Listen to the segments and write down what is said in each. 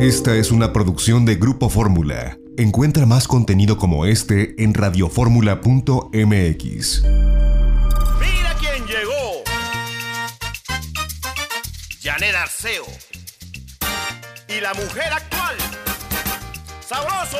Esta es una producción de Grupo Fórmula. Encuentra más contenido como este en radioformula.mx. Mira quién llegó. Janet Arceo. Y la mujer actual. Sabroso.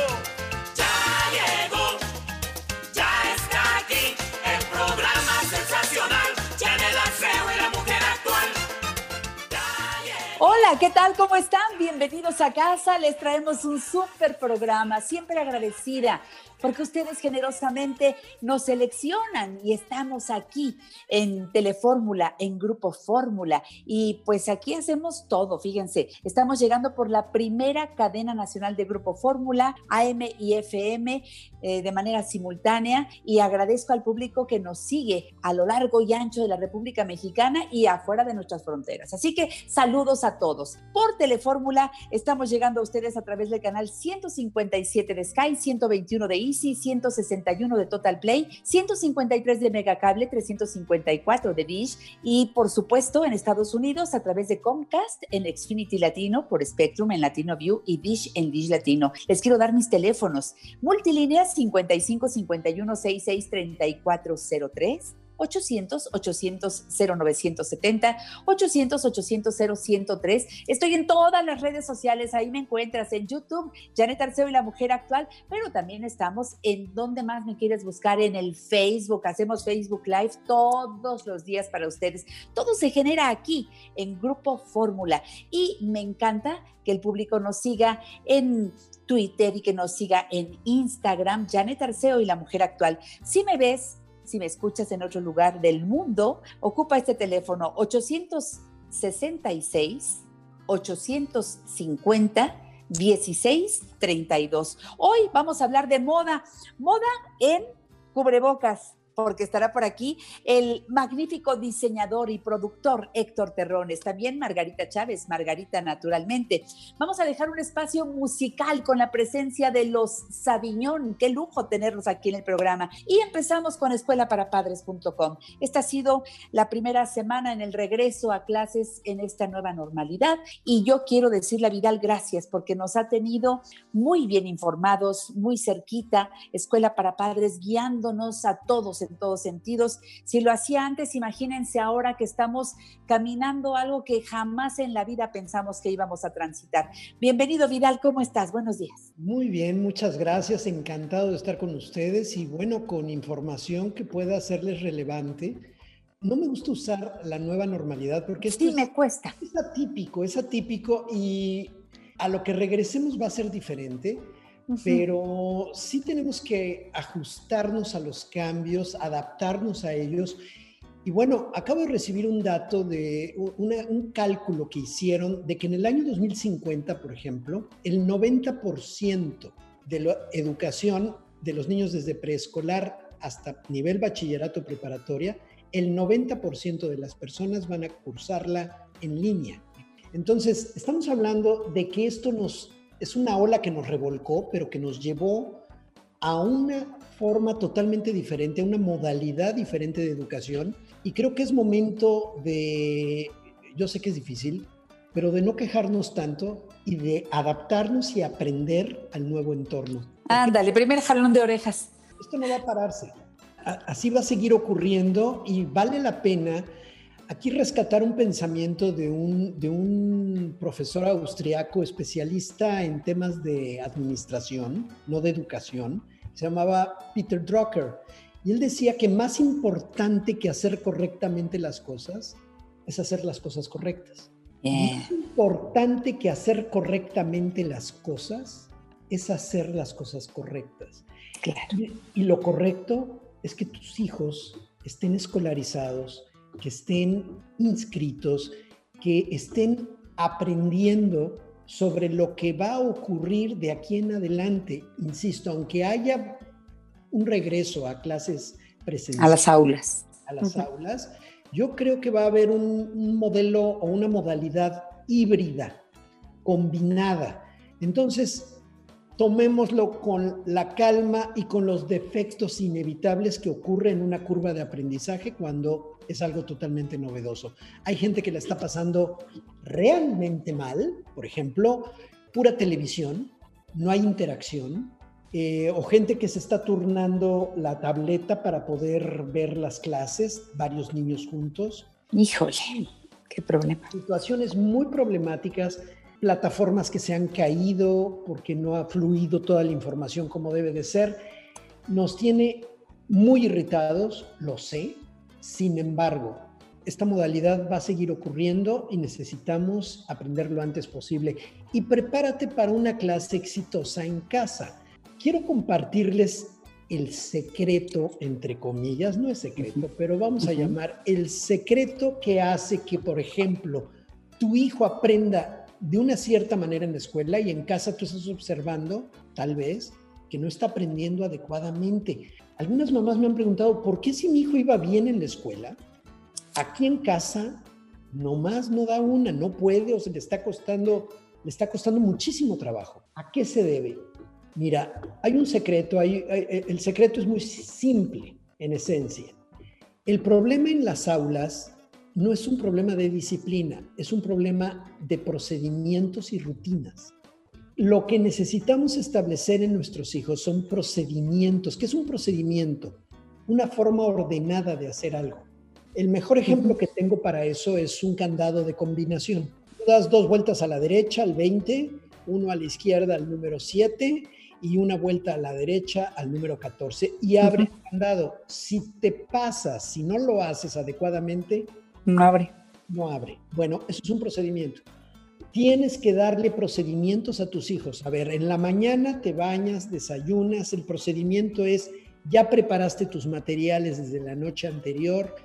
Hola, ¿qué tal? ¿Cómo están? Bienvenidos a casa. Les traemos un súper programa. Siempre agradecida porque ustedes generosamente nos seleccionan y estamos aquí en Telefórmula, en Grupo Fórmula. Y pues aquí hacemos todo, fíjense. Estamos llegando por la primera cadena nacional de Grupo Fórmula, AM y FM, eh, de manera simultánea. Y agradezco al público que nos sigue a lo largo y ancho de la República Mexicana y afuera de nuestras fronteras. Así que saludos a todos. Por Telefórmula estamos llegando a ustedes a través del canal 157 de Sky, 121 de Easy, 161 de Total Play, 153 de Megacable, 354 de Dish y por supuesto en Estados Unidos a través de Comcast en Xfinity Latino, por Spectrum en Latino View y Dish en Dish Latino. Les quiero dar mis teléfonos. Multilíneas 55 51 66 3403 800-800-0970, 800-800-0103. Estoy en todas las redes sociales, ahí me encuentras en YouTube, Janet Arceo y la Mujer Actual, pero también estamos en donde más me quieres buscar, en el Facebook. Hacemos Facebook Live todos los días para ustedes. Todo se genera aquí en Grupo Fórmula y me encanta que el público nos siga en Twitter y que nos siga en Instagram, Janet Arceo y la Mujer Actual. Si me ves, si me escuchas en otro lugar del mundo, ocupa este teléfono 866 850 1632. Hoy vamos a hablar de moda, moda en cubrebocas porque estará por aquí el magnífico diseñador y productor Héctor Terrones, también Margarita Chávez, Margarita naturalmente. Vamos a dejar un espacio musical con la presencia de los Sabiñón, qué lujo tenerlos aquí en el programa. Y empezamos con escuelaparapadres.com. Esta ha sido la primera semana en el regreso a clases en esta nueva normalidad y yo quiero decirle a Vidal gracias porque nos ha tenido muy bien informados, muy cerquita, Escuela para Padres guiándonos a todos en todos sentidos. Si lo hacía antes, imagínense ahora que estamos caminando algo que jamás en la vida pensamos que íbamos a transitar. Bienvenido, Vidal, ¿cómo estás? Buenos días. Muy bien, muchas gracias. Encantado de estar con ustedes y bueno, con información que pueda hacerles relevante. No me gusta usar la nueva normalidad porque esto Sí, es, me cuesta. es atípico, es atípico y a lo que regresemos va a ser diferente pero sí tenemos que ajustarnos a los cambios, adaptarnos a ellos. Y bueno, acabo de recibir un dato de un cálculo que hicieron de que en el año 2050, por ejemplo, el 90% de la educación de los niños desde preescolar hasta nivel bachillerato preparatoria, el 90% de las personas van a cursarla en línea. Entonces, estamos hablando de que esto nos es una ola que nos revolcó, pero que nos llevó a una forma totalmente diferente, a una modalidad diferente de educación. Y creo que es momento de, yo sé que es difícil, pero de no quejarnos tanto y de adaptarnos y aprender al nuevo entorno. Ándale, primer jalón de orejas. Esto no va a pararse. Así va a seguir ocurriendo y vale la pena aquí rescatar un pensamiento de un, de un profesor austriaco especialista en temas de administración, no de educación, se llamaba Peter Drucker. Y él decía que más importante que hacer correctamente las cosas es hacer las cosas correctas. Bien. Más importante que hacer correctamente las cosas es hacer las cosas correctas. Claro. Y, y lo correcto es que tus hijos estén escolarizados, que estén inscritos, que estén aprendiendo sobre lo que va a ocurrir de aquí en adelante. Insisto, aunque haya un regreso a clases presenciales. A las aulas. A las aulas, yo creo que va a haber un, un modelo o una modalidad híbrida, combinada. Entonces, tomémoslo con la calma y con los defectos inevitables que ocurren en una curva de aprendizaje cuando es algo totalmente novedoso. Hay gente que la está pasando realmente mal, por ejemplo, pura televisión, no hay interacción, eh, o gente que se está turnando la tableta para poder ver las clases, varios niños juntos. Híjole, qué problema. Situaciones muy problemáticas plataformas que se han caído porque no ha fluido toda la información como debe de ser. Nos tiene muy irritados, lo sé. Sin embargo, esta modalidad va a seguir ocurriendo y necesitamos aprender lo antes posible. Y prepárate para una clase exitosa en casa. Quiero compartirles el secreto, entre comillas, no es secreto, pero vamos a llamar el secreto que hace que, por ejemplo, tu hijo aprenda de una cierta manera en la escuela y en casa tú estás observando, tal vez, que no está aprendiendo adecuadamente. Algunas mamás me han preguntado, ¿por qué si mi hijo iba bien en la escuela, aquí en casa nomás no da una, no puede o se le está costando, le está costando muchísimo trabajo? ¿A qué se debe? Mira, hay un secreto, hay, el secreto es muy simple en esencia. El problema en las aulas no es un problema de disciplina, es un problema de procedimientos y rutinas. Lo que necesitamos establecer en nuestros hijos son procedimientos. ¿Qué es un procedimiento? Una forma ordenada de hacer algo. El mejor ejemplo que tengo para eso es un candado de combinación. Tú das dos vueltas a la derecha al 20, uno a la izquierda al número 7 y una vuelta a la derecha al número 14 y abre el candado. Si te pasas, si no lo haces adecuadamente, no abre. No abre. Bueno, eso es un procedimiento. Tienes que darle procedimientos a tus hijos. A ver, en la mañana te bañas, desayunas, el procedimiento es, ya preparaste tus materiales desde la noche anterior,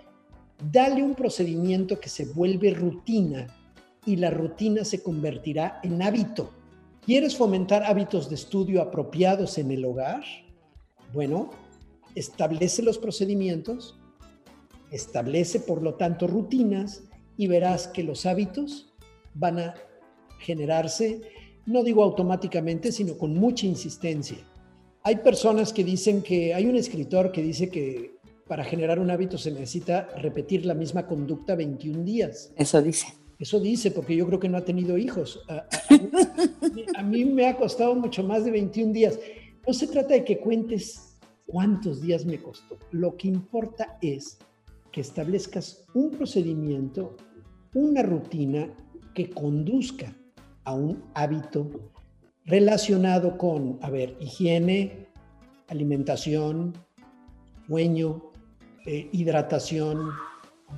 dale un procedimiento que se vuelve rutina y la rutina se convertirá en hábito. ¿Quieres fomentar hábitos de estudio apropiados en el hogar? Bueno, establece los procedimientos, Establece, por lo tanto, rutinas y verás que los hábitos van a generarse, no digo automáticamente, sino con mucha insistencia. Hay personas que dicen que, hay un escritor que dice que para generar un hábito se necesita repetir la misma conducta 21 días. Eso dice. Eso dice, porque yo creo que no ha tenido hijos. A, a, mí me ha costado mucho más de 21 días. No se trata de que cuentes cuántos días me costó. Lo que importa es que establezcas un procedimiento, una rutina que conduzca a un hábito relacionado con, a ver, higiene, alimentación, sueño, eh, hidratación,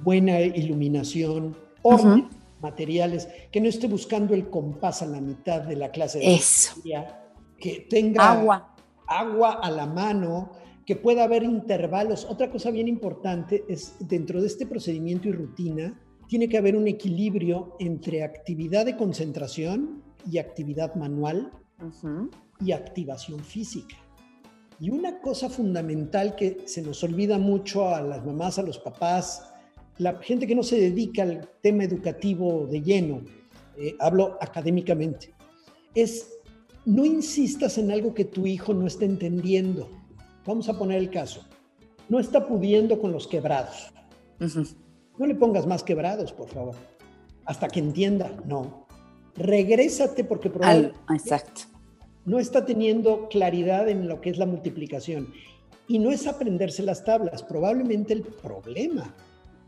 buena iluminación, orden, materiales, que no esté buscando el compás a la mitad de la clase de Eso. que tenga agua. agua a la mano, que pueda haber intervalos. Otra cosa bien importante es dentro de este procedimiento y rutina, tiene que haber un equilibrio entre actividad de concentración y actividad manual y activación física. Y una cosa fundamental que se nos olvida mucho a las mamás, a los papás, la gente que no se dedica al tema educativo de lleno, eh, hablo académicamente, es no insistas en algo que tu hijo no está entendiendo. Vamos a poner el caso. No está pudiendo con los quebrados. No le pongas más quebrados, por favor. Hasta que entienda. No. Regrésate porque probablemente exacto. no está teniendo claridad en lo que es la multiplicación. Y no es aprenderse las tablas. Probablemente el problema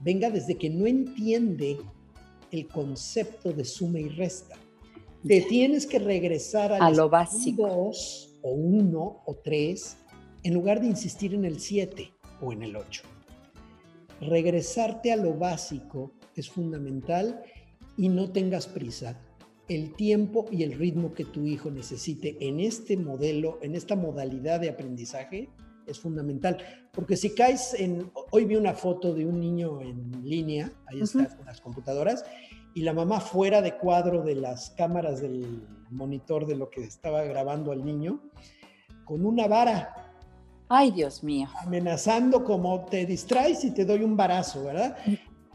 venga desde que no entiende el concepto de suma y resta. Te tienes que regresar a lo básico. Dos o uno o tres en lugar de insistir en el 7 o en el 8. Regresarte a lo básico es fundamental y no tengas prisa. El tiempo y el ritmo que tu hijo necesite en este modelo, en esta modalidad de aprendizaje, es fundamental. Porque si caes en... Hoy vi una foto de un niño en línea, ahí está, con las computadoras, y la mamá fuera de cuadro de las cámaras del monitor de lo que estaba grabando al niño, con una vara Ay, Dios mío. amenazando como te distraes y te doy un barazo, ¿verdad?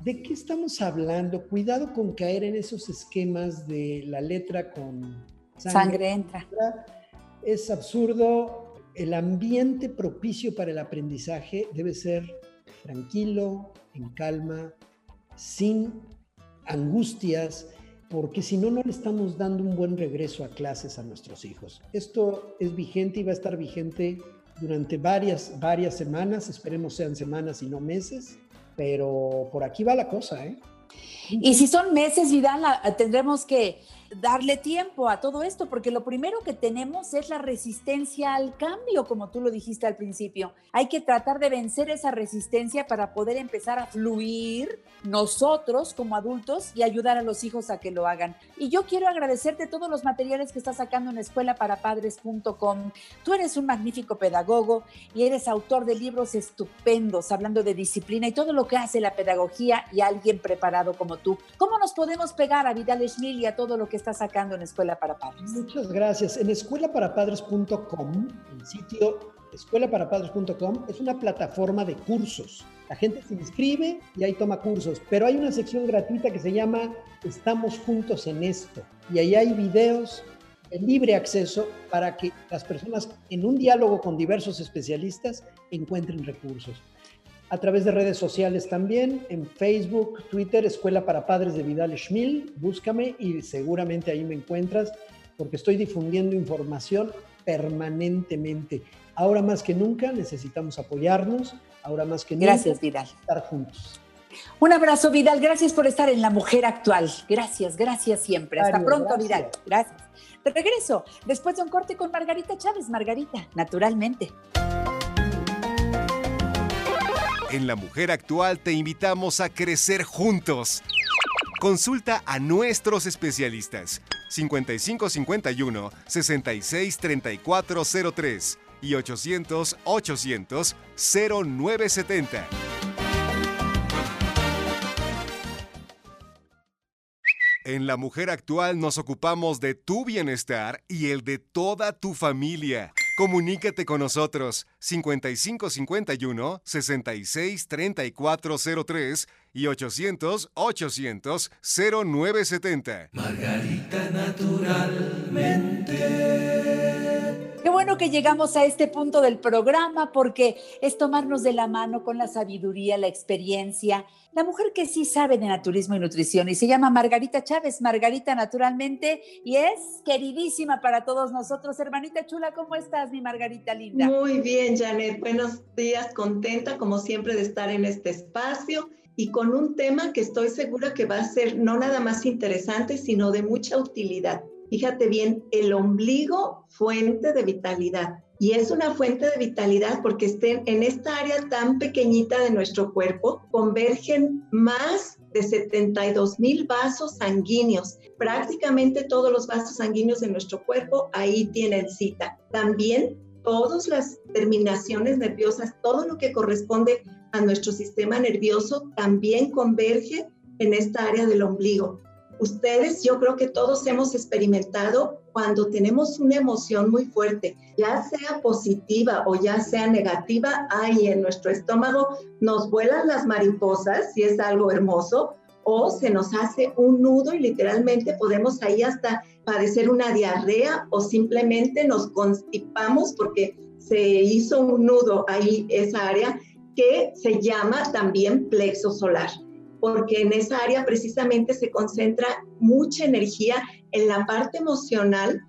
¿De qué estamos hablando? Cuidado con caer en esos esquemas de la letra con Sangre entra. Es absurdo. El ambiente propicio para el aprendizaje debe ser tranquilo, en calma, sin angustias, porque si no, no le estamos dando un buen regreso a clases a nuestros hijos. Esto es vigente y va a estar vigente durante varias, varias semanas, esperemos sean semanas y no meses, pero por aquí va la cosa, ¿eh? Y si son meses, Vidal, tendremos que darle tiempo a todo esto, porque lo primero que tenemos es la resistencia al cambio, como tú lo dijiste al principio. Hay que tratar de vencer esa resistencia para poder empezar a fluir nosotros como adultos y ayudar a los hijos a que lo hagan. Y yo quiero agradecerte todos los materiales que estás sacando en escuelaparapadres.com. Tú eres un magnífico pedagogo y eres autor de libros estupendos hablando de disciplina y todo lo que hace la pedagogía y alguien preparado como tú. ¿Cómo nos podemos pegar a Vidal Schmil y a todo lo que está sacando en Escuela para Padres? Muchas gracias. En escuelaparapadres.com, el sitio escuelaparapadres.com es una plataforma de cursos. La gente se inscribe y ahí toma cursos, pero hay una sección gratuita que se llama Estamos juntos en esto. Y ahí hay videos de libre acceso para que las personas en un diálogo con diversos especialistas encuentren recursos. A través de redes sociales también, en Facebook, Twitter, Escuela para Padres de Vidal Schmil, búscame y seguramente ahí me encuentras porque estoy difundiendo información permanentemente. Ahora más que nunca necesitamos apoyarnos, ahora más que Gracias, nunca Vidal. estar juntos. Un abrazo, Vidal. Gracias por estar en La Mujer Actual. Gracias, gracias siempre. Hasta Mario, pronto, gracias. Vidal. Gracias. De regreso, después de un corte con Margarita Chávez. Margarita, naturalmente. En La Mujer Actual te invitamos a crecer juntos. Consulta a nuestros especialistas 5551 663403 y 800 800 0970. En La Mujer Actual nos ocupamos de tu bienestar y el de toda tu familia. Comunícate con nosotros 5551 663403 y 800 800 0970. Qué bueno que llegamos a este punto del programa porque es tomarnos de la mano con la sabiduría, la experiencia. La mujer que sí sabe de naturismo y nutrición y se llama Margarita Chávez, Margarita naturalmente, y es queridísima para todos nosotros. Hermanita chula, ¿cómo estás, mi Margarita linda? Muy bien, Janet. Buenos días, contenta como siempre de estar en este espacio y con un tema que estoy segura que va a ser no nada más interesante, sino de mucha utilidad. Fíjate bien, el ombligo, fuente de vitalidad. Y es una fuente de vitalidad porque estén en esta área tan pequeñita de nuestro cuerpo, convergen más de 72 mil vasos sanguíneos. Prácticamente todos los vasos sanguíneos de nuestro cuerpo ahí tienen cita. También todas las terminaciones nerviosas, todo lo que corresponde a nuestro sistema nervioso también converge en esta área del ombligo. Ustedes, yo creo que todos hemos experimentado cuando tenemos una emoción muy fuerte, ya sea positiva o ya sea negativa, ahí en nuestro estómago nos vuelan las mariposas, si es algo hermoso, o se nos hace un nudo y literalmente podemos ahí hasta padecer una diarrea o simplemente nos constipamos porque se hizo un nudo ahí esa área que se llama también plexo solar porque en esa área precisamente se concentra mucha energía en la parte emocional,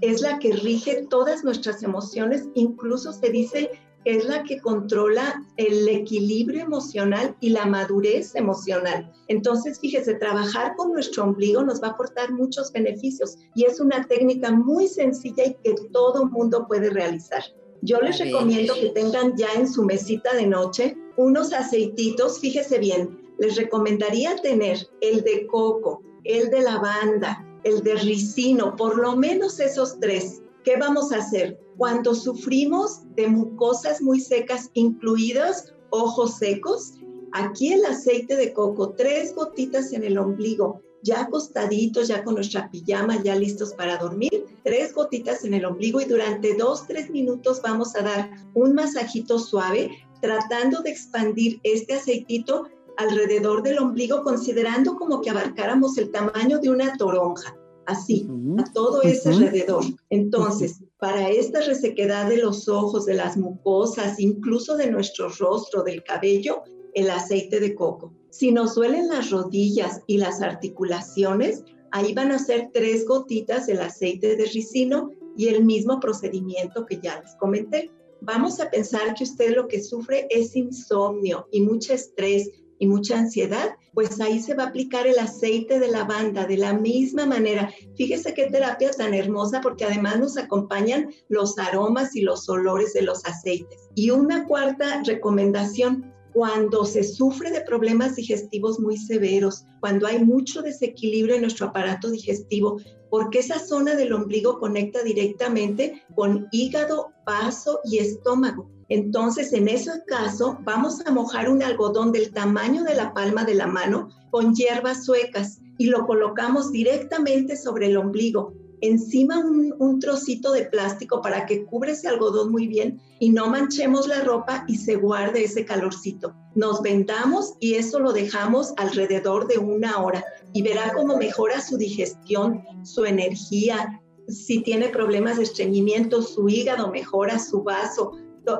es la que rige todas nuestras emociones, incluso se dice que es la que controla el equilibrio emocional y la madurez emocional. Entonces, fíjese, trabajar con nuestro ombligo nos va a aportar muchos beneficios y es una técnica muy sencilla y que todo mundo puede realizar. Yo les recomiendo que tengan ya en su mesita de noche unos aceititos, fíjese bien, les recomendaría tener el de coco, el de lavanda, el de ricino, por lo menos esos tres. ¿Qué vamos a hacer? Cuando sufrimos de mucosas muy secas, incluidas ojos secos, aquí el aceite de coco, tres gotitas en el ombligo ya acostaditos, ya con nuestra pijama, ya listos para dormir, tres gotitas en el ombligo y durante dos, tres minutos vamos a dar un masajito suave tratando de expandir este aceitito alrededor del ombligo, considerando como que abarcáramos el tamaño de una toronja, así, a todo ese alrededor. Entonces, para esta resequedad de los ojos, de las mucosas, incluso de nuestro rostro, del cabello, el aceite de coco. Si nos duelen las rodillas y las articulaciones, ahí van a ser tres gotitas del aceite de ricino y el mismo procedimiento que ya les comenté. Vamos a pensar que usted lo que sufre es insomnio y mucho estrés y mucha ansiedad, pues ahí se va a aplicar el aceite de lavanda de la misma manera. Fíjese qué terapia tan hermosa porque además nos acompañan los aromas y los olores de los aceites. Y una cuarta recomendación, cuando se sufre de problemas digestivos muy severos, cuando hay mucho desequilibrio en nuestro aparato digestivo, porque esa zona del ombligo conecta directamente con hígado, vaso y estómago. Entonces, en ese caso, vamos a mojar un algodón del tamaño de la palma de la mano con hierbas suecas y lo colocamos directamente sobre el ombligo. Encima un, trocito de plástico para que cubre ese algodón muy bien y no manchemos la ropa y se guarde ese calorcito. Nos vendamos y eso lo dejamos alrededor de una hora y verá cómo mejora su digestión, su energía, si tiene problemas de estreñimiento, su hígado mejora, su vaso,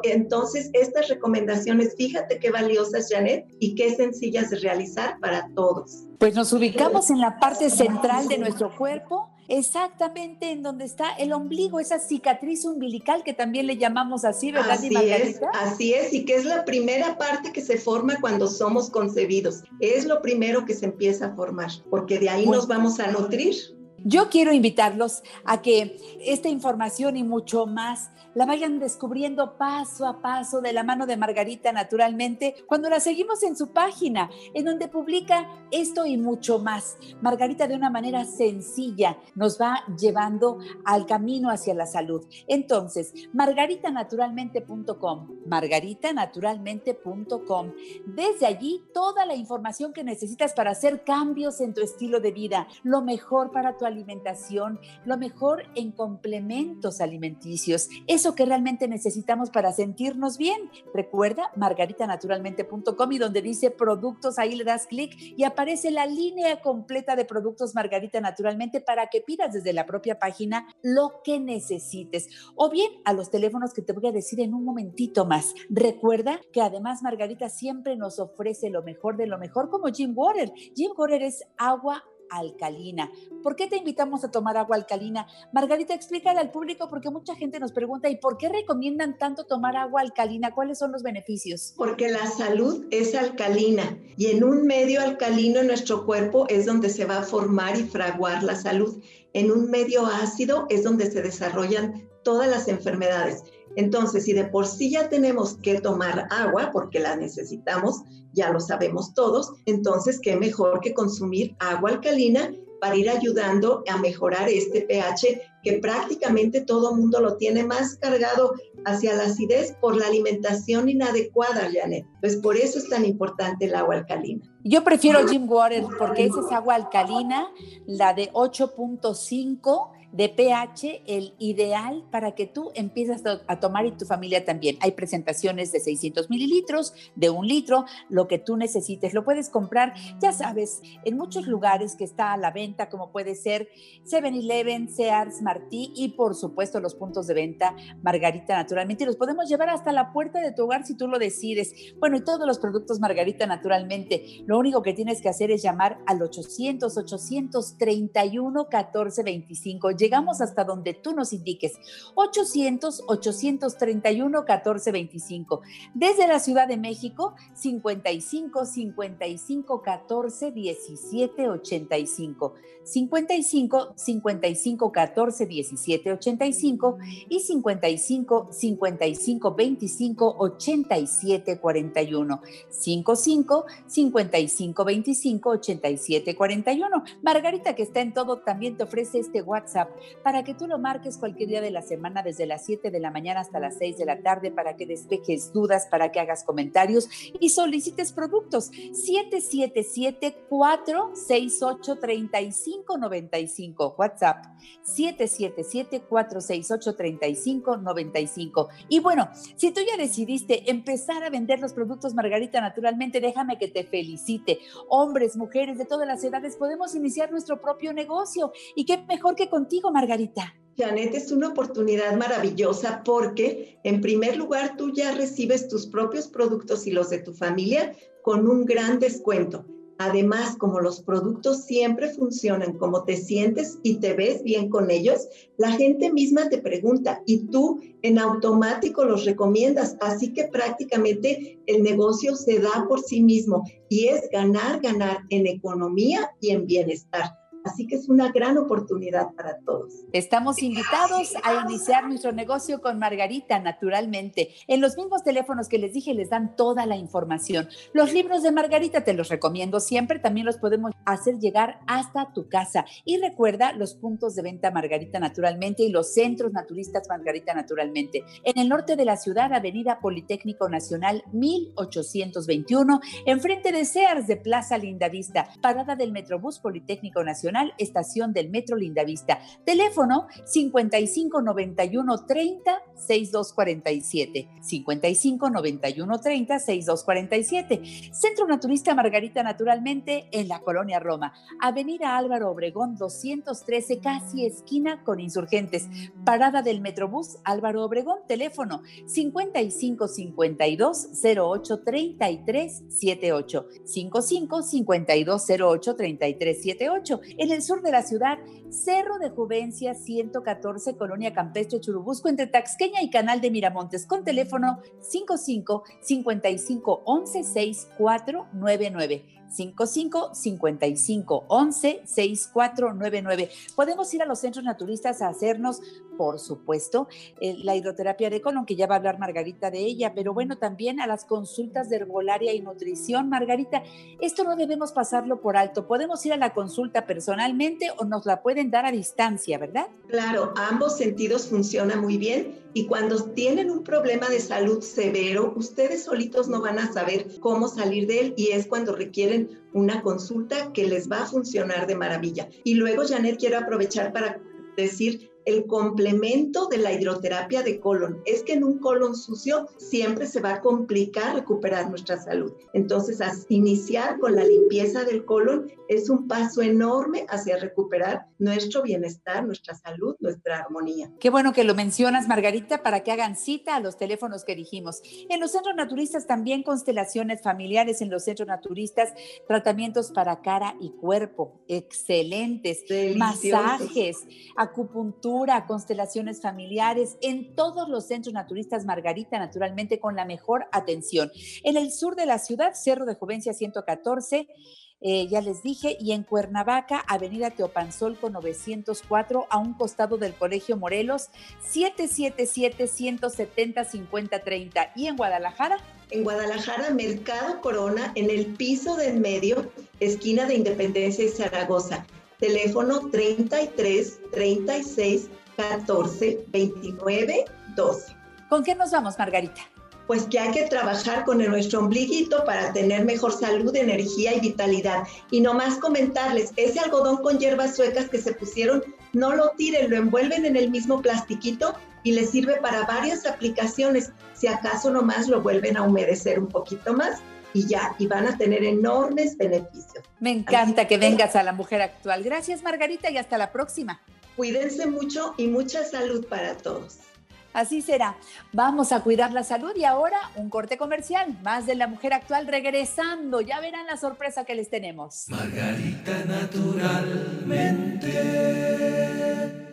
entonces, estas recomendaciones, fíjate qué valiosas, Janet, y qué sencillas de realizar para todos. Pues nos ubicamos en la parte central de nuestro cuerpo, exactamente en donde está el ombligo, esa cicatriz umbilical que también le llamamos así, ¿verdad? Así es, así es, y que es la primera parte que se forma cuando somos concebidos. Es lo primero que se empieza a formar, porque de ahí nos vamos a nutrir. Yo quiero invitarlos a que esta información y mucho más la vayan descubriendo paso a paso de la mano de Margarita naturalmente cuando la seguimos en su página, en donde publica esto y mucho más. Margarita de una manera sencilla nos va llevando al camino hacia la salud. Entonces, margaritanaturalmente.com, margaritanaturalmente.com. Desde allí, toda la información que necesitas para hacer cambios en tu estilo de vida, lo mejor para tu alimentación, lo mejor en complementos alimenticios, eso que realmente necesitamos para sentirnos bien. Recuerda margaritanaturalmente.com y donde dice productos, ahí le das clic y aparece la línea completa de productos Margarita Naturalmente para que pidas desde la propia página lo que necesites o bien a los teléfonos que te voy a decir en un momentito más. Recuerda que además Margarita siempre nos ofrece lo mejor de lo mejor como Jim Water. Jim Water es agua alcalina. ¿Por qué te invitamos a tomar agua alcalina? Margarita, explícale al público porque mucha gente nos pregunta, ¿y por qué recomiendan tanto tomar agua alcalina? ¿Cuáles son los beneficios? Porque la salud es alcalina y en un medio alcalino en nuestro cuerpo es donde se va a formar y fraguar la salud. En un medio ácido es donde se desarrollan todas las enfermedades. Entonces, si de por sí ya tenemos que tomar agua porque la necesitamos, ya lo sabemos todos, entonces qué mejor que consumir agua alcalina para ir ayudando a mejorar este pH que prácticamente todo mundo lo tiene más cargado hacia la acidez por la alimentación inadecuada, Janet. Pues por eso es tan importante el agua alcalina. Yo prefiero Jim Water porque esa es agua alcalina, la de 8.5 de pH, el ideal para que tú empieces a tomar y tu familia también. Hay presentaciones de 600 mililitros, de un litro, lo que tú necesites. Lo puedes comprar, ya sabes, en muchos lugares que está a la venta, como puede ser 7-Eleven, Sears, Martí y por supuesto los puntos de venta Margarita Naturalmente. Y los podemos llevar hasta la puerta de tu hogar si tú lo decides. Bueno, y todos los productos Margarita Naturalmente. Lo único que tienes que hacer es llamar al 800 831 1425 llegamos hasta donde tú nos indiques. 800-831-1425. Desde la Ciudad de México, 55 55 14 17 85. 55 55 14 17 85 y 55 55 25 87 41. 55 55 5525-8741. Margarita, que está en todo, también te ofrece este WhatsApp para que tú lo marques cualquier día de la semana, desde las 7 de la mañana hasta las 6 de la tarde, para que despejes dudas, para que hagas comentarios y solicites productos. 777-468-3595. WhatsApp 777-468-3595. Y bueno, si tú ya decidiste empezar a vender los productos Margarita naturalmente, déjame que te felicite. Hombres, mujeres de todas las edades podemos iniciar nuestro propio negocio. Y qué mejor que contigo, Margarita. Janet, es una oportunidad maravillosa porque, en primer lugar, tú ya recibes tus propios productos y los de tu familia con un gran descuento. Además, como los productos siempre funcionan como te sientes y te ves bien con ellos, la gente misma te pregunta y tú en automático los recomiendas. Así que prácticamente el negocio se da por sí mismo y es ganar, ganar en economía y en bienestar. Así que es una gran oportunidad para todos. Estamos invitados a iniciar nuestro negocio con Margarita, naturalmente. En los mismos teléfonos que les dije les dan toda la información. Los libros de Margarita te los recomiendo siempre, también los podemos hacer llegar hasta tu casa. Y recuerda los puntos de venta Margarita, naturalmente, y los centros naturistas Margarita, naturalmente. En el norte de la ciudad, Avenida Politécnico Nacional 1821, enfrente de Sears de Plaza Lindavista, parada del Metrobús Politécnico Nacional estación del Metro Lindavista. Teléfono 5591 30 6247. 5591 30 6247. Centro Naturista Margarita Naturalmente en la Colonia Roma. Avenida Álvaro Obregón 213, casi esquina con insurgentes. Parada del Metrobús Álvaro Obregón. Teléfono 5552 08 33 78. 55 52 08 33 78 en el sur de la ciudad, Cerro de Juvencia 114, Colonia Campestre Churubusco, entre Taxqueña y Canal de Miramontes, con teléfono 55 55 11 6499. 55 55 11 6499. Podemos ir a los centros naturistas a hacernos, por supuesto, eh, la hidroterapia de colon, que ya va a hablar Margarita de ella, pero bueno, también a las consultas de herbolaria y nutrición. Margarita, esto no debemos pasarlo por alto. Podemos ir a la consulta personalmente o nos la pueden dar a distancia, ¿verdad? Claro, ambos sentidos funcionan muy bien y cuando tienen un problema de salud severo, ustedes solitos no van a saber cómo salir de él y es cuando requieren una consulta que les va a funcionar de maravilla. Y luego, Janet, quiero aprovechar para decir el complemento de la hidroterapia de colon. Es que en un colon sucio siempre se va a complicar recuperar nuestra salud. Entonces, iniciar con la limpieza del colon es un paso enorme hacia recuperar nuestro bienestar, nuestra salud, nuestra armonía. Qué bueno que lo mencionas, Margarita, para que hagan cita a los teléfonos que dijimos. En los centros naturistas también constelaciones familiares, en los centros naturistas tratamientos para cara y cuerpo, excelentes, masajes, acupuntura constelaciones familiares, en todos los centros naturistas Margarita, naturalmente con la mejor atención. En el sur de la ciudad, Cerro de Juvencia 114. Eh, ya les dije, y en Cuernavaca, Avenida Teopanzolco 904, a un costado del Colegio Morelos, 777-170-5030. ¿Y en Guadalajara? En Guadalajara, Mercado Corona, en el piso del medio, esquina de Independencia y Zaragoza teléfono 33 36 14 29 12. ¿Con qué nos vamos, Margarita? Pues que hay que trabajar con nuestro ombliguito para tener mejor salud, energía y vitalidad. Y nomás comentarles, ese algodón con hierbas suecas que se pusieron, no lo tiren, lo envuelven en el mismo plastiquito y les sirve para varias aplicaciones. Si acaso nomás lo vuelven a humedecer un poquito más y ya, y van a tener enormes beneficios. Me encanta que vengas a la mujer actual. Gracias Margarita y hasta la próxima. Cuídense mucho y mucha salud para todos. Así será. Vamos a cuidar la salud y ahora un corte comercial. Más de la mujer actual regresando. Ya verán la sorpresa que les tenemos. Margarita naturalmente.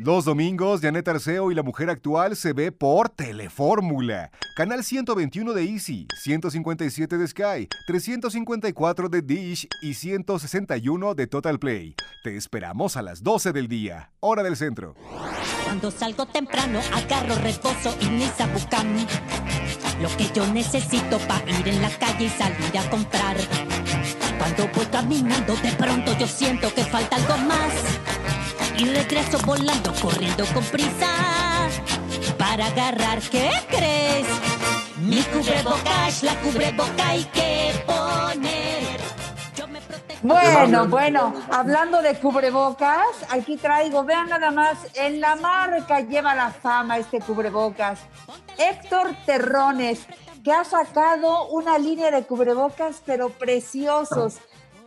Los domingos, Janet Arceo y la mujer actual se ve por Telefórmula. Canal 121 de Easy, 157 de Sky, 354 de Dish y 161 de Total Play. Te esperamos a las 12 del día, hora del centro. Cuando salgo temprano, agarro reposo y mis lo que yo necesito para ir en la calle y salir a comprar. Cuando voy caminando de pronto yo siento que falta algo más y regreso volando, corriendo con prisa para agarrar, ¿qué crees? Mi cubrebocas, la cubreboca hay que poner. Yo me protejo. Bueno, bueno, hablando de cubrebocas, aquí traigo, vean nada más, en la marca lleva la fama este cubrebocas. Héctor Terrones, que ha sacado una línea de cubrebocas, pero preciosos.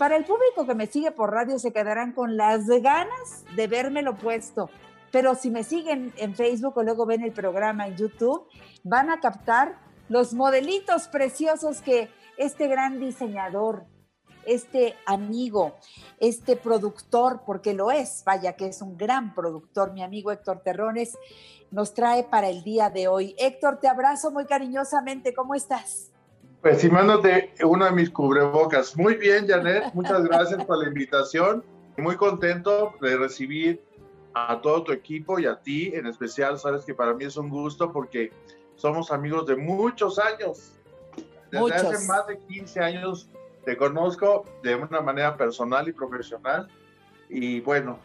Para el público que me sigue por radio se quedarán con las ganas de vérmelo puesto. Pero si me siguen en Facebook o luego ven el programa en YouTube, van a captar los modelitos preciosos que este gran diseñador, este amigo, este productor, porque lo es, vaya que es un gran productor, mi amigo Héctor Terrones, nos trae para el día de hoy. Héctor, te abrazo muy cariñosamente, ¿cómo estás? Pues de uno de mis cubrebocas. Muy bien, Janet, muchas gracias por la invitación. Muy contento de recibir a todo tu equipo y a ti en especial. Sabes que para mí es un gusto porque somos amigos de muchos años. Desde Muchos. hace más de 15 años te conozco de una manera personal y profesional. Y bueno,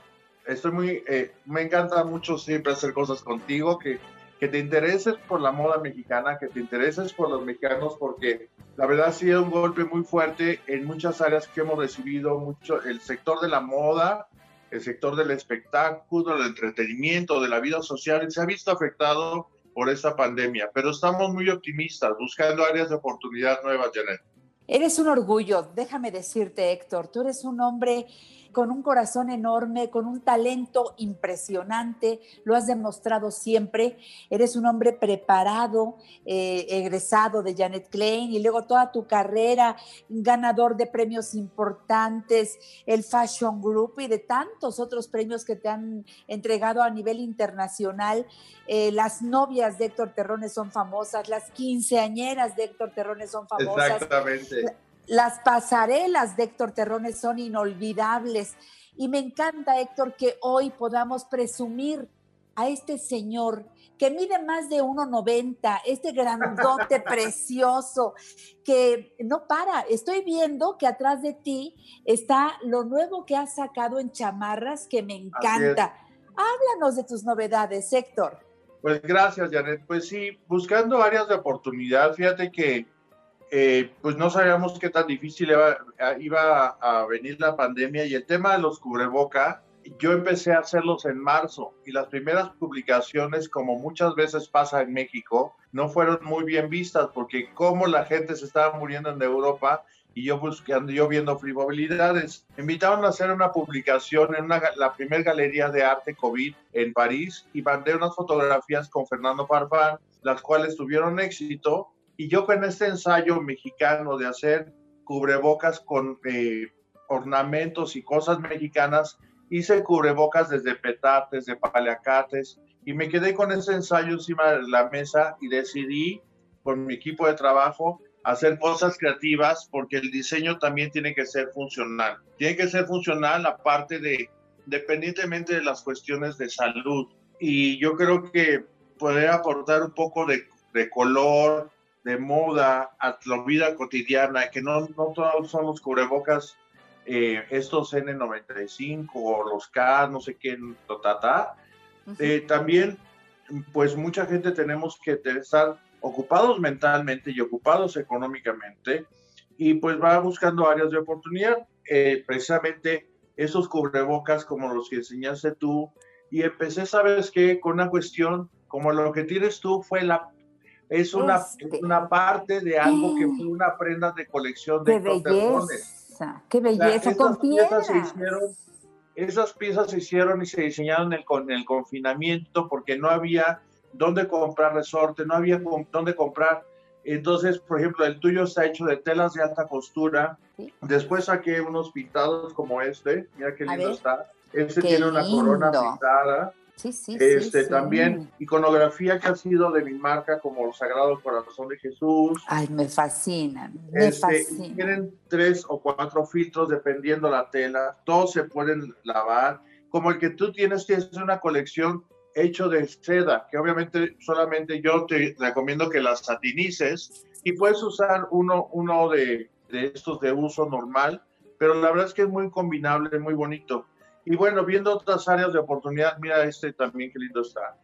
estoy muy, eh, me encanta mucho siempre hacer cosas contigo, que, que te intereses por la moda mexicana, que te intereses por los mexicanos, porque la verdad ha sido un golpe muy fuerte en muchas áreas que hemos recibido, mucho el sector de la moda, el sector del espectáculo, del entretenimiento, de la vida social, se ha visto afectado por esta pandemia, pero estamos muy optimistas, buscando áreas de oportunidad nuevas, Janet. Eres un orgullo, déjame decirte, Héctor, tú eres un hombre con un corazón enorme, con un talento impresionante, lo has demostrado siempre, eres un hombre preparado, eh, egresado de Janet Klein y luego toda tu carrera, ganador de premios importantes, el Fashion Group y de tantos otros premios que te han entregado a nivel internacional. Eh, las novias de Héctor Terrones son famosas, las quinceañeras de Héctor Terrones son famosas. Exactamente. Las pasarelas de Héctor Terrones son inolvidables y me encanta, Héctor, que hoy podamos presumir a este señor que mide más de 1,90, este grandote precioso, que no para. Estoy viendo que atrás de ti está lo nuevo que has sacado en chamarras, que me encanta. Háblanos de tus novedades, Héctor. Pues gracias, Janet. Pues sí, buscando áreas de oportunidad, fíjate que eh, pues no sabíamos qué tan difícil iba, a venir la pandemia y el tema de los cubreboca, yo empecé a hacerlos en marzo y las primeras publicaciones, como muchas veces pasa en México, no fueron muy bien vistas porque como la gente se estaba muriendo en Europa y yo buscando, yo viendo frivolidades. Me invitaron a hacer una publicación en una, la primera galería de arte COVID en París y mandé unas fotografías con Fernando Farfán, las cuales tuvieron éxito y yo con este ensayo mexicano de hacer cubrebocas con eh, ornamentos y cosas mexicanas, hice cubrebocas desde petates, de paliacates, y me quedé con ese ensayo encima de la mesa y decidí con mi equipo de trabajo hacer cosas creativas porque el diseño también tiene que ser funcional. Tiene que ser funcional aparte de, independientemente de las cuestiones de salud. Y yo creo que poder aportar un poco de, de color, de moda a la vida cotidiana, que no, no todos son los cubrebocas, eh, estos N95 o los K, no sé qué, tata. Eh, también, pues mucha gente tenemos que estar ocupados mentalmente y ocupados económicamente y pues va buscando áreas de oportunidad. Eh, precisamente esos cubrebocas como los que enseñaste tú y empecé, ¿sabes qué? Con una cuestión como lo que tienes tú fue la es una, Este. una parte de algo que fue una prenda de colección de ¡Qué belleza! ¡Qué O sea, belleza! Con piezas se hicieron, esas piezas se hicieron y se diseñaron en el, con el confinamiento porque no había dónde comprar resorte, no había dónde comprar. Entonces, por ejemplo, el tuyo está hecho de telas de alta costura. Sí. Después saqué unos pintados como este. Mira qué lindo está. Este Qué tiene una corona lindo. pintada. Sí, sí, Este, sí, sí. También iconografía que ha sido de mi marca, como el Sagrado Corazón de Jesús. Ay, me fascinan, me Este, tienen tres o cuatro filtros dependiendo la tela, todos se pueden lavar. Como el que tú tienes, tienes una colección hecho de seda, que obviamente solamente yo te recomiendo que las satinices y puedes usar uno, uno de, de estos de uso normal, pero la verdad es que es muy combinable, muy bonito. Y bueno, viendo otras áreas de oportunidad, mira este también, qué lindo está.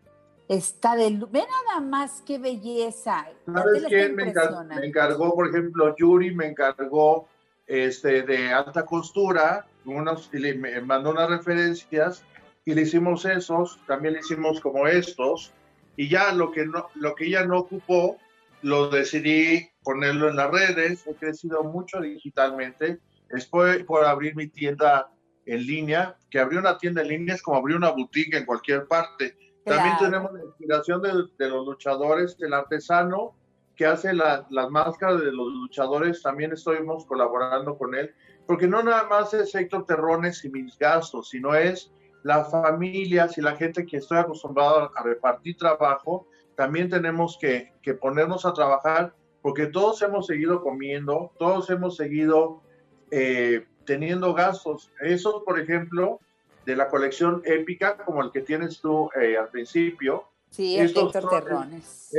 Está de lu- Ve nada más qué belleza. ¿Sabes quién me, encar- me encargó, por ejemplo, Yuri me encargó este, de alta costura, unos, y le, me mandó unas referencias y le hicimos esos, también le hicimos como estos, y ya lo que, no, lo que ella no ocupó, lo decidí ponerlo en las redes, he crecido mucho digitalmente, después por abrir mi tienda en línea, que abrir una tienda en línea es como abrir una boutique en cualquier parte. También tenemos la inspiración de, de los luchadores, el artesano que hace la- las máscaras de los luchadores, también estuvimos colaborando con él, porque no nada más es Héctor Terrones y mis gastos, sino es las familias y la gente que estoy acostumbrado a repartir trabajo, también tenemos que, que ponernos a trabajar, porque todos hemos seguido comiendo, todos hemos seguido eh, teniendo gastos. Esos, por ejemplo, de la colección épica, como el que tienes tú eh, al principio, Sí, es estos Héctor Terrones.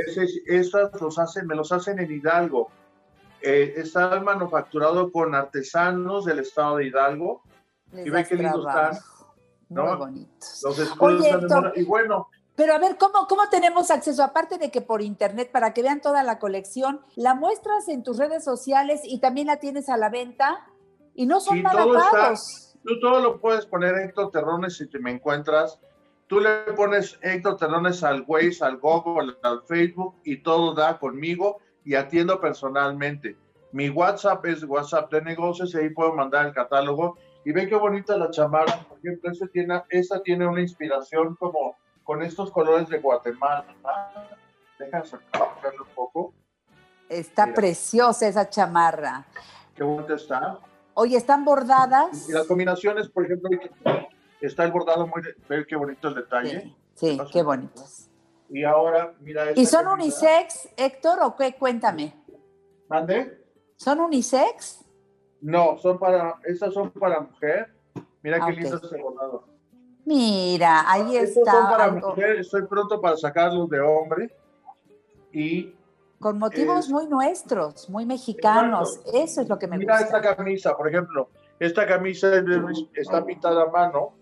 estas los hacen, me los hacen en Hidalgo. Eh, está manufacturado con artesanos del estado de Hidalgo. Les y ve qué lindos están. Muy bonitos. Los Oye, Héctor. Y bueno, Pero a ver, ¿cómo, ¿cómo tenemos acceso? Aparte de que por internet, para que vean toda la colección, la muestras en tus redes sociales y también la tienes a la venta y no son nada todo está- tú todo lo puedes poner Héctor Terrones si te me encuentras. Tú le pones Héctor Terrones al Waze, al Google, al Facebook y todo da conmigo y atiendo personalmente. Mi WhatsApp es WhatsApp de negocios y ahí puedo mandar el catálogo. Y ven qué bonita la chamarra. Por ejemplo, esta tiene, esta tiene una inspiración como con estos colores de Guatemala. Déjame sacarlo un poco. Está Mira. preciosa esa chamarra. Qué bonita está. Oye, están bordadas. Y las combinaciones, por ejemplo, está el bordado muy, de- ve qué bonito el detalle. Sí, qué bonitos. Y ahora, mira. ¿Y son unisex, Héctor, o qué? Cuéntame. ¿Mande? ¿Son unisex? No, son para, estas son para mujer. Mira Ah, qué ok. lindo este bordado. Mira, ahí Estos está. son para algo- mujer, estoy pronto para sacarlos de hombre. Y con motivos es- muy nuestros, muy mexicanos. Eso es lo que me mira gusta. esta camisa, por ejemplo. Esta camisa es de Luis- está pintada a mano.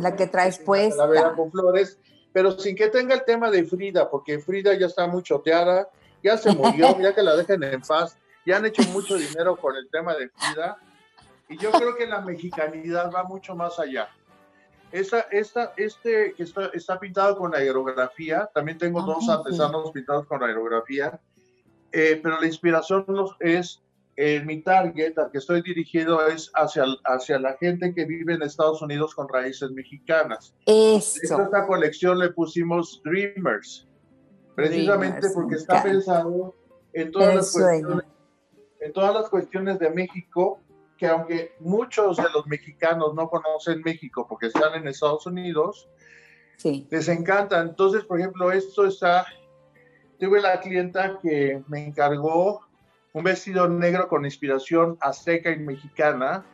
La que traes La puesta. con flores, pero sin que tenga el tema de Frida, porque Frida ya está muy choteada, ya se murió, ya que la dejen en paz, ya han hecho mucho dinero con el tema de Frida, y yo creo que la mexicanidad va mucho más allá. Esta, esta, este que está, está pintado con aerografía, también tengo dos Ah, artesanos pintados con aerografía, eh, pero la inspiración es, eh, mi target al que estoy dirigido es hacia, hacia la gente que vive en Estados Unidos con raíces mexicanas. Hecho, Eso. esta colección le pusimos Dreamers, precisamente Dreamers, porque está pensado en todas, las cuestiones, en todas las cuestiones de México, que aunque muchos de los mexicanos no conocen México porque están en Estados Unidos, Sí. les encanta. Entonces, por ejemplo, esto está, tuve la clienta que me encargó un vestido negro con inspiración azteca y mexicana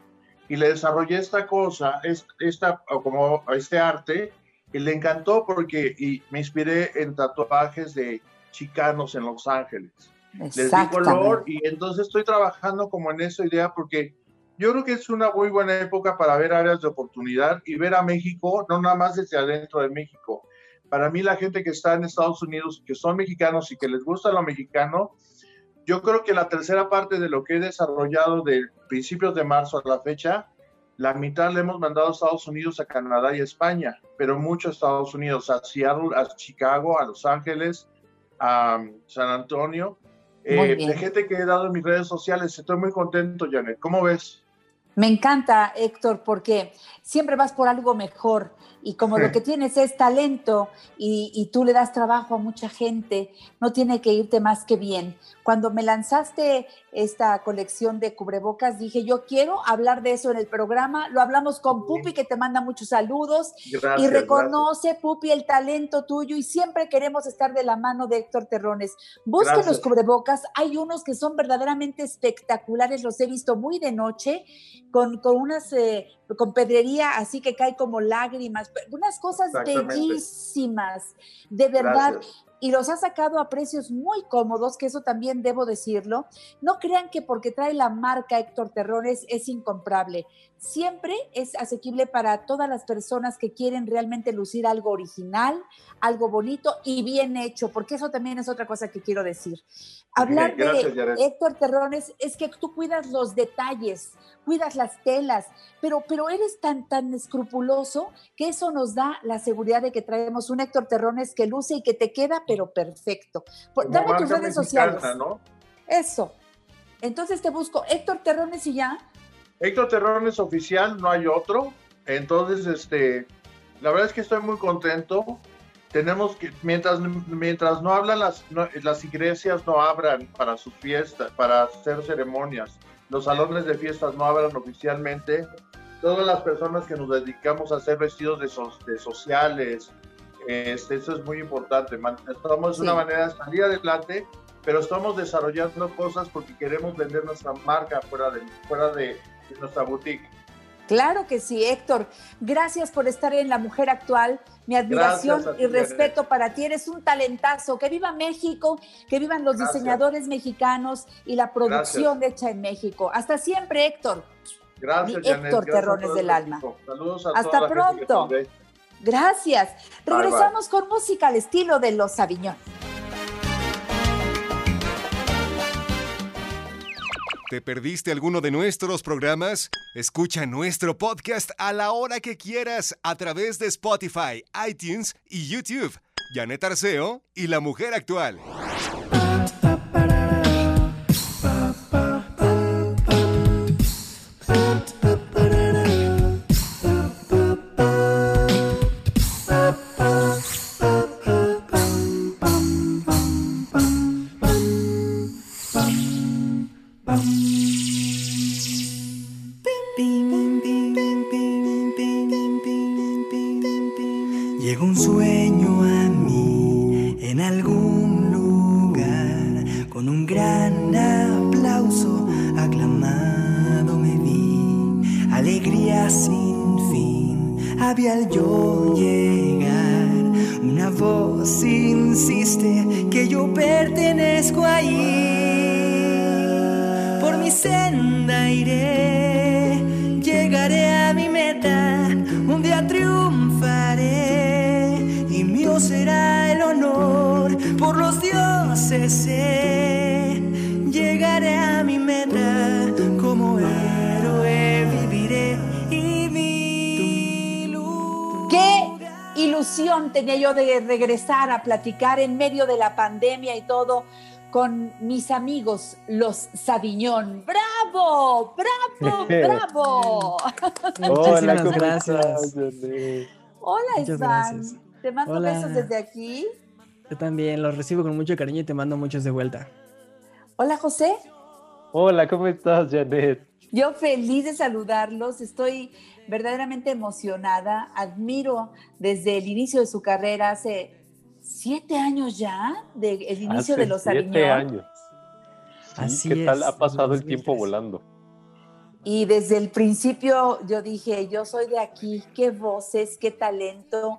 y le desarrollé esta cosa, es- esta, como este arte, y le encantó porque y me inspiré en tatuajes de chicanos en Los Ángeles. Les di color y entonces estoy trabajando como en esa idea porque yo creo que es una muy buena época para ver áreas de oportunidad y ver a México, no nada más desde adentro de México. Para mí la gente que está en Estados Unidos, que son mexicanos y que les gusta lo mexicano, yo creo que la tercera parte de lo que he desarrollado de principios de marzo a la fecha, la mitad le hemos mandado a Estados Unidos, a Canadá y a España, pero mucho a Estados Unidos, a Seattle, a Chicago, a Los Ángeles, a um, San Antonio, eh, de gente que he dado en mis redes sociales. Estoy muy contento, Janet. ¿Cómo ves? Me encanta, Héctor, porque siempre vas por algo mejor y como lo que tienes es talento y, y tú le das trabajo a mucha gente, no tiene que irte más que bien. Cuando me lanzaste esta colección de cubrebocas, dije, yo quiero hablar de eso en el programa. Lo hablamos con Pupi, que te manda muchos saludos Gracias. y reconoce, Pupi, el talento tuyo y siempre queremos estar de la mano de Héctor Terrones. Busquen Gracias. los cubrebocas, hay unos que son verdaderamente espectaculares, los he visto muy de noche con, con unas, eh, con pedrería así que cae como lágrimas, unas cosas bellísimas, de verdad. Gracias. Y los ha sacado a precios muy cómodos, que eso también debo decirlo. No crean que porque trae la marca Héctor Terrones es incomparable. Siempre es asequible para todas las personas que quieren realmente lucir algo original, algo bonito y bien hecho, porque eso también es otra cosa que quiero decir. Hablar Gracias, de Yaret. Héctor Terrones es que tú cuidas los detalles, cuidas las telas, pero, pero eres tan, tan escrupuloso que eso nos da la seguridad de que traemos un Héctor Terrones que luce y que te queda, pero perfecto. Por- dame tus redes sociales. ¿no? Eso. Entonces te busco Héctor Terrones y ya. Héctor Terrones oficial, no hay otro. Entonces, este, la verdad es que estoy muy contento. Tenemos que, mientras, mientras no hablan las, no- las iglesias no abran para sus fiestas, para hacer ceremonias, los salones de fiestas no abran oficialmente, todas las personas que nos dedicamos a hacer vestidos de, so- de sociales, este, eso es muy importante. Estamos de una Sí. manera de salir adelante, pero estamos desarrollando cosas porque queremos vender nuestra marca fuera de, fuera de, de nuestra boutique. Claro que sí, Héctor. Gracias por estar en La Mujer Actual. Mi admiración ti, y respeto para ti. Eres un talentazo. Que viva México, que vivan los Gracias. diseñadores mexicanos y la producción hecha en México. Hasta siempre, Héctor. Gracias, Mi Janet. Héctor Gracias Terrones del el alma. Saludos a Hasta toda la gente que pronto. Gracias. Regresamos con música al estilo de los Sabiñón. ¿Te perdiste alguno de nuestros programas? Escucha nuestro podcast a la hora que quieras a través de Spotify, iTunes y YouTube. Janet Arceo y la mujer actual. Sin fin, había al yo llegar, una voz insiste que yo pertenezco ahí, por mi senda iré, ilusión tenía yo de regresar a platicar en medio de la pandemia y todo con mis amigos, los Sabiñón. ¡Bravo! ¡Bravo! ¡Bravo! Hola, ¿cómo gracias. Hola, Muchas Iván. gracias. Te mando Hola. besos desde aquí. Yo también los recibo con mucho cariño y te mando muchos de vuelta. Hola, José. Hola, ¿cómo estás, Janet? Yo feliz de saludarlos, estoy verdaderamente emocionada, admiro desde el inicio de su carrera, hace siete años ya, del inicio Hace de los siete años. Sí, Así ¿Qué tal? Ha pasado el 2003. tiempo volando. Y desde el principio yo dije, yo soy de aquí, qué voces, qué talento.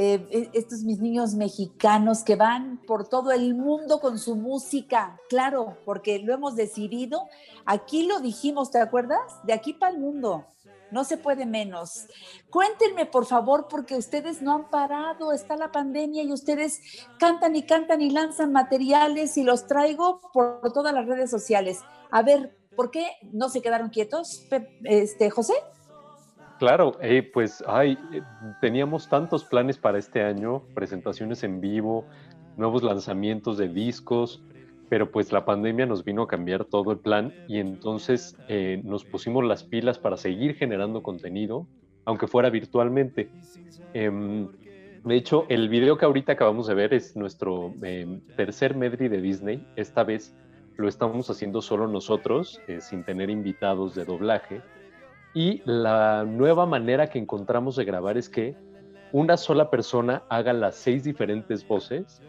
Eh, e- estos mis niños mexicanos que van por todo el mundo con su música, claro, porque lo hemos decidido. Aquí lo dijimos, ¿te acuerdas? De aquí para el mundo. No se puede menos. Cuéntenme, por favor, porque ustedes no han parado, está la pandemia y ustedes cantan y cantan y lanzan materiales y los traigo por todas las redes sociales. A ver, ¿por qué no se quedaron quietos, este, José? Claro, eh, pues eh, teníamos tantos planes para este año, presentaciones en vivo, nuevos lanzamientos de discos, pero pues la pandemia nos vino a cambiar todo el plan y entonces eh, nos pusimos las pilas para seguir generando contenido, aunque fuera virtualmente. Em, de hecho, el video que ahorita acabamos de ver es nuestro em, tercer medley de Disney. Esta vez lo estamos haciendo solo nosotros, eh, sin tener invitados de doblaje. Y la nueva manera que encontramos de grabar es que una sola persona haga las seis diferentes voces,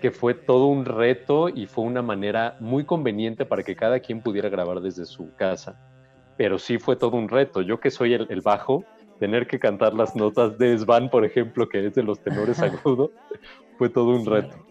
que fue todo un reto y fue una manera muy conveniente para que cada quien pudiera grabar desde su casa. pero sí fue todo un reto. Yo que soy el, el bajo, tener que cantar las notas de Svan, por ejemplo, que es de los tenores agudos, fue todo un reto.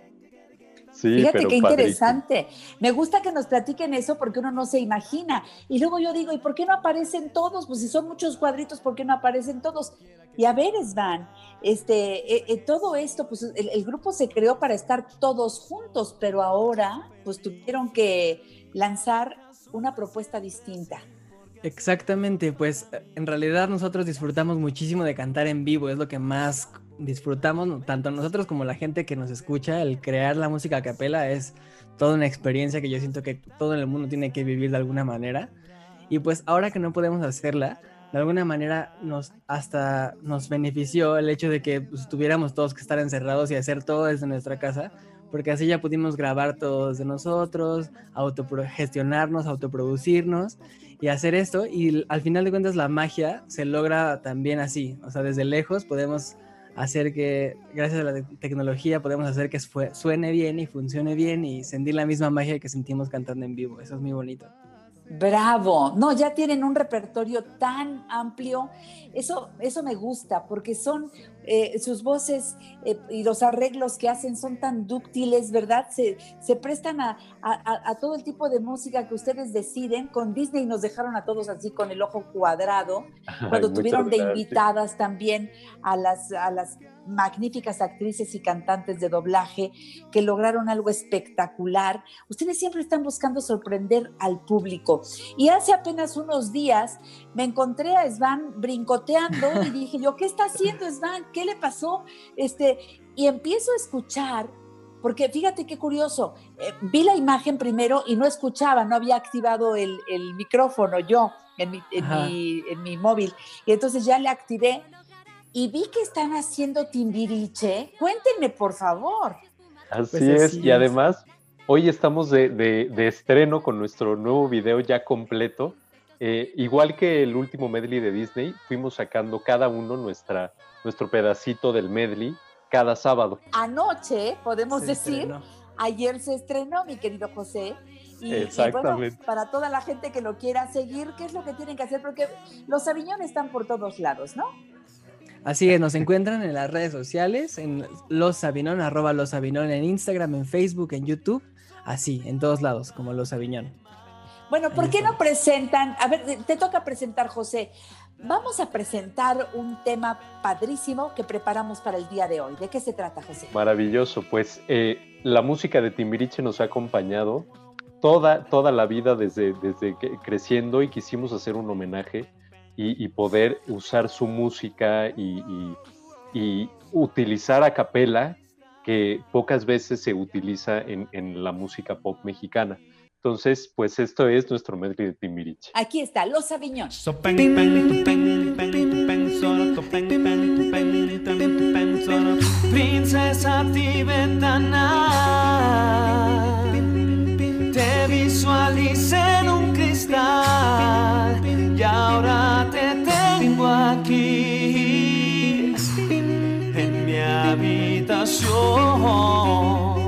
Sí, Fíjate pero qué padrísimo. interesante. Me gusta que nos platiquen eso porque uno no se imagina. Y luego yo digo, ¿y por qué no aparecen todos? Pues si son muchos cuadritos, ¿por qué no aparecen todos? Y a ver, Svan, este, eh, eh, todo esto, pues el, el grupo se creó para estar todos juntos, pero ahora pues tuvieron que lanzar una propuesta distinta. Exactamente, pues en realidad nosotros disfrutamos muchísimo de cantar en vivo, es lo que más disfrutamos, tanto nosotros como la gente que nos escucha, el crear la música a capela es toda una experiencia que yo siento que todo el mundo tiene que vivir de alguna manera. Y pues ahora que no podemos hacerla, de alguna manera nos hasta nos benefició el hecho de que pues, tuviéramos todos que estar encerrados y hacer todo desde nuestra casa, porque así ya pudimos grabar todos de nosotros, autogestionarnos, autoproducirnos y hacer esto. Y al final de cuentas la magia se logra también así, o sea, desde lejos podemos hacer que, gracias a la te- tecnología, podemos hacer que suene bien y funcione bien y sentir la misma magia que sentimos cantando en vivo. Eso es muy bonito. Bravo, no, ya tienen un repertorio tan amplio, eso, eso me gusta, porque son eh, sus voces eh, y los arreglos que hacen son tan dúctiles, ¿verdad? Se, se prestan a, a- todo el tipo de música que ustedes deciden. Con Disney nos dejaron a todos así con el ojo cuadrado, cuando tuvieron de invitadas también a las, a las magníficas actrices y cantantes de doblaje que lograron algo espectacular. Ustedes siempre están buscando sorprender al público. Y hace apenas unos días me encontré a Svan brincoteando y dije yo, ¿qué está haciendo Svan? ¿Qué le pasó? Este, y empiezo a escuchar porque fíjate qué curioso, eh, vi la imagen primero y no escuchaba, no había activado el, el micrófono yo en mi, en, Ajá. mi, en mi móvil. Y entonces ya le activé y vi que están haciendo timbiriche. Cuéntenme, por favor. Así Pues es, y además, hoy estamos de, de- de estreno con nuestro nuevo video ya completo. Eh, igual que el último medley de Disney, fuimos sacando cada uno nuestra, nuestro pedacito del medley cada sábado. Anoche, podemos Se decir, estrenó. ayer se estrenó, mi querido José. Y, y bueno, para toda la gente que lo quiera seguir, ¿qué es lo que tienen que hacer? Porque los aviñones están por todos lados, ¿no? Así es, nos encuentran en las redes sociales, en Los Aviñón, arroba Los Aviñón en Instagram, en Facebook, en YouTube, así, en todos lados, como Los Aviñón. Bueno, ¿por qué no presentan? A ver, te toca presentar, José. Vamos a presentar un tema padrísimo que preparamos para el día de hoy. ¿De qué se trata, José? Maravilloso, pues eh, la música de Timbiriche nos ha acompañado toda, toda la vida desde, desde que creciendo y quisimos hacer un homenaje y, y poder usar su música y, y- y utilizar a capela que pocas veces se utiliza en, en la música pop mexicana. Entonces, pues esto es nuestro medley de Timbiriche. Aquí está, Los Aviñón. Princesa tibetana, habitación. Solo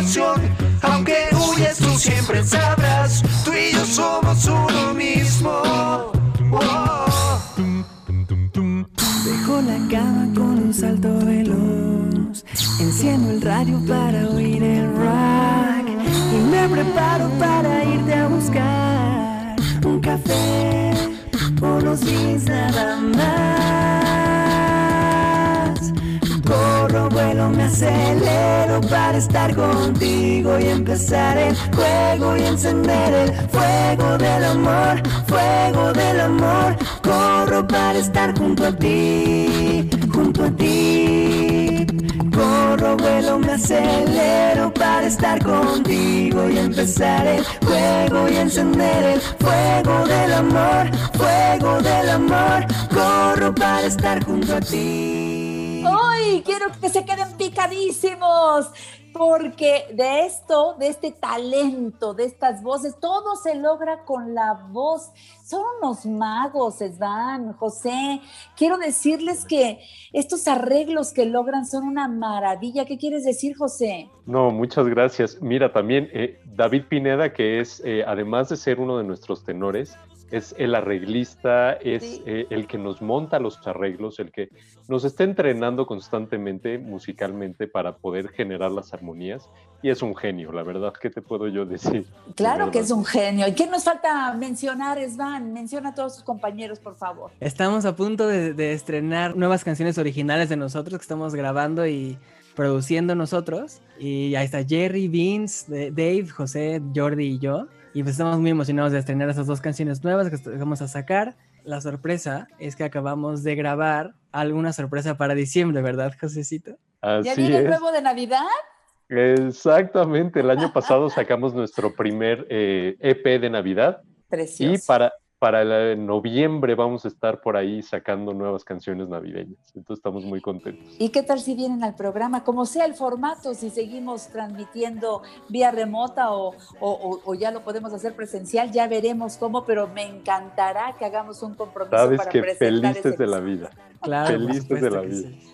pasión. Acelero para estar contigo y empezar el juego y encender el fuego del amor, fuego del amor. Corro para estar junto a ti, junto a ti. Corro, vuelo, me acelero para estar contigo y empezar el juego y encender el fuego del amor, fuego del amor. Corro para estar junto a ti. ¡Ay! Quiero que se queden picadísimos. Porque de esto, de este talento, de estas voces, todo se logra con la voz. Son unos magos, Esvan, José. Quiero decirles que estos arreglos que logran son una maravilla. ¿Qué quieres decir, José? No, muchas gracias. Mira, también eh, David Pineda, que es, eh, además de ser uno de nuestros tenores, es el arreglista, es Sí. eh, el que nos monta los arreglos, el que nos está entrenando constantemente musicalmente para poder generar las armonías. Y es un genio, la verdad, ¿qué te puedo yo decir? Claro que es un genio. ¿Y qué nos falta mencionar, Esvan? Menciona a todos sus compañeros, por favor. Estamos a punto de, de estrenar nuevas canciones originales de nosotros que estamos grabando y produciendo nosotros. Y ahí está Jerry, Vince, Dave, José, Jordi y yo. Y pues estamos muy emocionados de estrenar esas dos canciones nuevas que vamos a sacar. La sorpresa es que acabamos de grabar alguna sorpresa para diciembre, ¿verdad, Josecito? ¿Ya Así viene el es. nuevo de Navidad? Exactamente, el año pasado sacamos nuestro primer eh, EP de Navidad Precioso. y para, para el noviembre vamos a estar por ahí sacando nuevas canciones navideñas. Entonces estamos muy contentos. ¿Y qué tal si vienen al programa? Como sea el formato, si seguimos transmitiendo vía remota o, o- o- o ya lo podemos hacer presencial, ya veremos cómo, pero me encantará que hagamos un compromiso Sabes para que presentar felices ese de la vida. Claro, Felices de la vida. sí.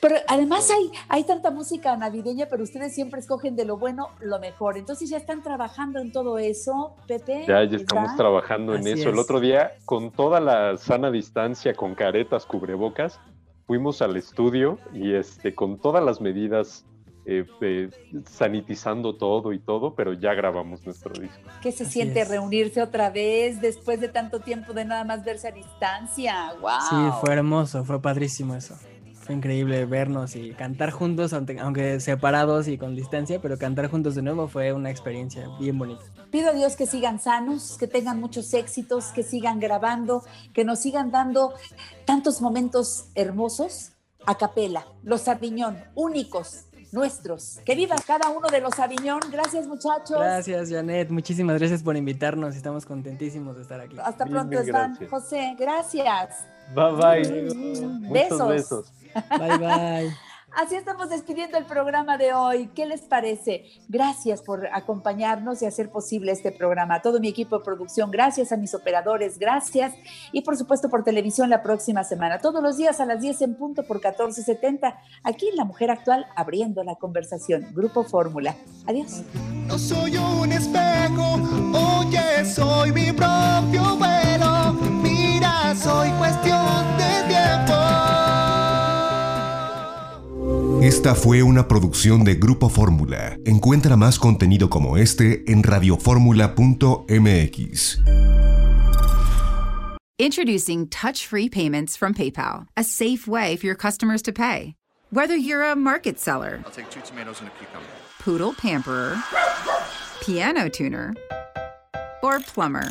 Pero además hay, hay tanta música navideña, pero ustedes siempre escogen de lo bueno lo mejor. Entonces ya están trabajando en todo eso, Pepe. Ya, ya estamos Iván. trabajando en Así eso. El es. otro día, con toda la sana distancia, con caretas, cubrebocas, fuimos al estudio y este, con todas las medidas, eh, eh, sanitizando todo y todo, pero ya grabamos nuestro disco. ¿Qué se Así siente es. reunirse otra vez después de tanto tiempo de nada más verse a distancia? ¡Wow! Sí, fue hermoso, fue padrísimo eso. Fue increíble vernos y cantar juntos, aunque, separados y con distancia, pero cantar juntos de nuevo fue una experiencia bien bonita. Pido a Dios que sigan sanos, que tengan muchos éxitos, que sigan grabando, que nos sigan dando tantos momentos hermosos a capela, los Aviñón, únicos, nuestros. Que viva cada uno de los Aviñón. Gracias, muchachos. Gracias, Janet. Muchísimas gracias por invitarnos. Estamos contentísimos de estar aquí. Hasta pronto, Stan. gracias. José, gracias. Bye bye. Muchos Besos. Bye, bye. Así estamos despidiendo el programa de hoy. ¿Qué les parece? Gracias por acompañarnos y hacer posible este programa. A todo mi equipo de producción, gracias a mis operadores, gracias. Y por supuesto por televisión la próxima semana, todos los días a las 10 en punto por 14.70, aquí en La Mujer Actual, abriendo la conversación. Grupo Fórmula. Adiós. No soy un espejo, oye, soy mi propio Esta fue una producción de Grupo Fórmula. Encuentra más contenido como este en radioformula.mx. Introducing touch free payments from PayPal, a safe way for your customers to pay. Whether you're a market seller, I'll take two tomatoes and a cucumber. poodle pamperer, piano tuner, or plumber.